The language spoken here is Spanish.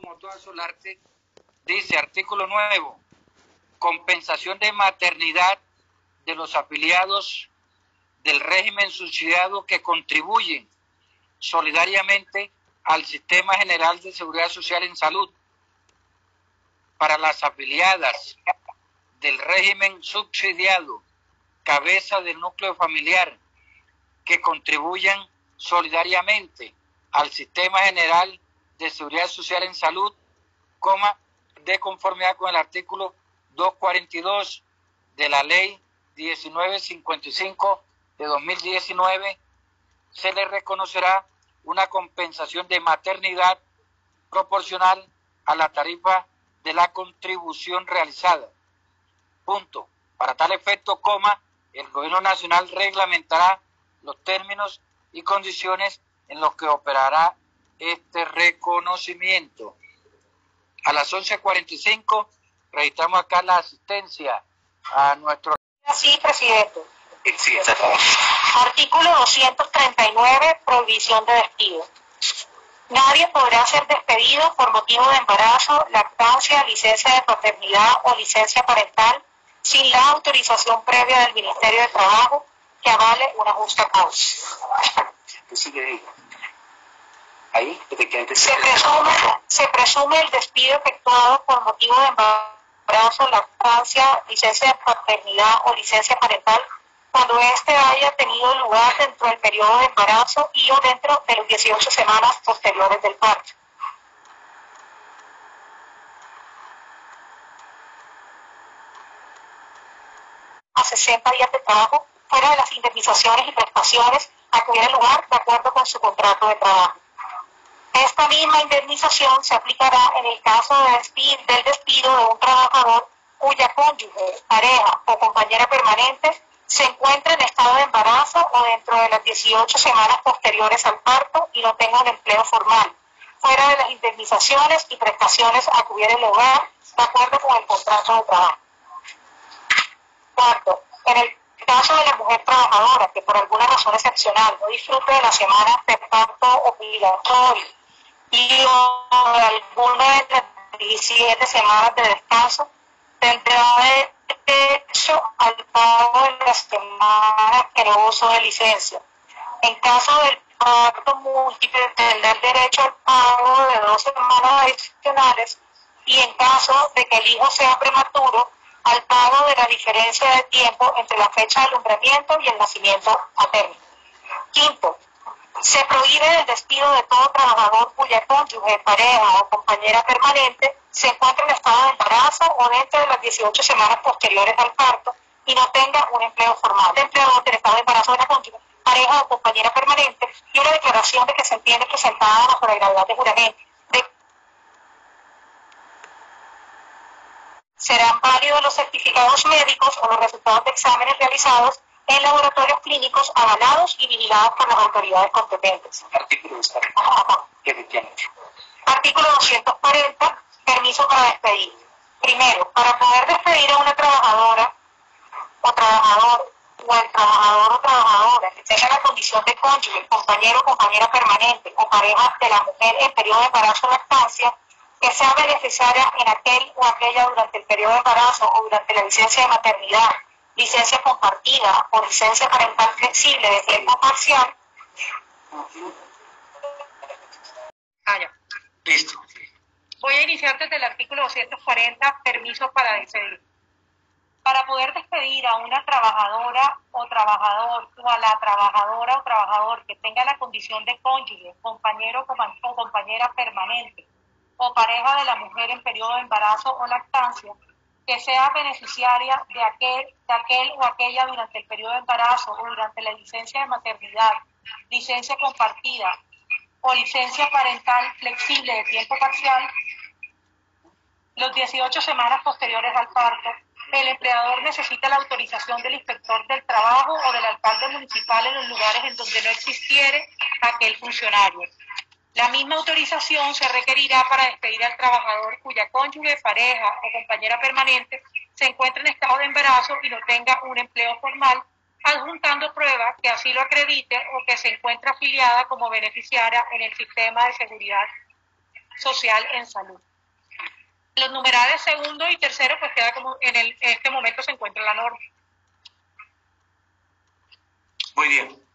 como toda Solarte, dice artículo nuevo, compensación de maternidad de los afiliados del régimen subsidiado que contribuyen solidariamente al Sistema General de Seguridad Social en Salud para las afiliadas del régimen subsidiado, cabeza del núcleo familiar, que contribuyan solidariamente al Sistema General de Seguridad Social en Salud, coma, de conformidad con el artículo 242 de la Ley 1955 de 2019, se le reconocerá una compensación de maternidad proporcional a la tarifa de la contribución realizada. Punto. Para tal efecto, coma, el Gobierno Nacional reglamentará los términos y condiciones en los que operará este reconocimiento. A las 11.45 registramos acá la asistencia a nuestro... Sí, presidente. Artículo 239, prohibición de despido. Nadie podrá ser despedido por motivo de embarazo, lactancia, licencia de paternidad o licencia parental sin la autorización previa del Ministerio de Trabajo que avale una justa causa. Ahí, se presume, se presume el despido efectuado por motivo de embarazo, lactancia, licencia de paternidad o licencia parental cuando éste haya tenido lugar dentro del periodo de embarazo y o dentro de las 18 semanas posteriores del parto. A 60 días de trabajo fuera de las indemnizaciones y prestaciones a que hubiera lugar de acuerdo con su contrato de trabajo. Esta misma indemnización se aplicará en el caso de del despido de un trabajador cuya cónyuge, pareja o compañera permanente se encuentra en estado de embarazo o dentro de las 18 semanas posteriores al parto y no tenga un empleo formal, fuera de las indemnizaciones y prestaciones a que hubiera lugar de acuerdo con el contrato de trabajo. Cuarto, en el caso de la mujer trabajadora que por alguna razón excepcional no disfrute de las semanas de parto obligatorio y de alguna de las 17 semanas de descanso, tendrá derecho al pago de las semanas que no uso de licencia. En caso del parto múltiple, tendrá derecho al pago de dos semanas adicionales y en caso de que el hijo sea prematuro, al pago de la diferencia de tiempo entre la fecha de alumbramiento y el nacimiento materno. Quinto, se prohíbe el despido de todo trabajador cuya cónyuge, pareja o compañera permanente se encuentre en estado de embarazo o dentro de las 18 semanas posteriores al parto y no tenga un empleo formal. El empleador del estado de embarazo de la cónyuge, pareja o compañera permanente y una declaración de que se entiende presentada bajo la gravedad de juramento. Serán válidos los certificados médicos o los resultados de exámenes realizados en laboratorios clínicos avalados y vigilados por las autoridades competentes. Artículo Artículo 240 permiso para despedir. Primero, para poder despedir a una trabajadora o trabajador o el trabajador o trabajadora que tenga la condición de cónyuge, compañero o compañera permanente o pareja de la mujer en periodo de embarazo o lactancia, que sea beneficiaria en aquel o aquella durante el periodo de embarazo o durante la licencia de maternidad, licencia compartida o licencia parental flexible de tiempo parcial. Ah, Listo. Voy a iniciar desde el artículo 240, permiso para despedir. Para poder despedir a una trabajadora o trabajador o a la trabajadora o trabajador que tenga la condición de cónyuge, compañero o compañera permanente o pareja de la mujer en periodo de embarazo o lactancia, que sea beneficiaria de aquel, de aquel o aquella durante el periodo de embarazo o durante la licencia de maternidad, licencia compartida o licencia parental flexible de tiempo parcial, los 18 semanas posteriores al parto, el empleador necesita la autorización del inspector del trabajo o del alcalde municipal en los lugares en donde no existiere aquel funcionario. La misma autorización se requerirá para despedir al trabajador cuya cónyuge, pareja o compañera permanente se encuentre en estado de embarazo y no tenga un empleo formal, adjuntando pruebas que así lo acredite o que se encuentre afiliada como beneficiaria en el sistema de seguridad social en salud. Los numerales segundo y tercero, pues queda como en, el, en este momento se encuentra la norma. Muy bien.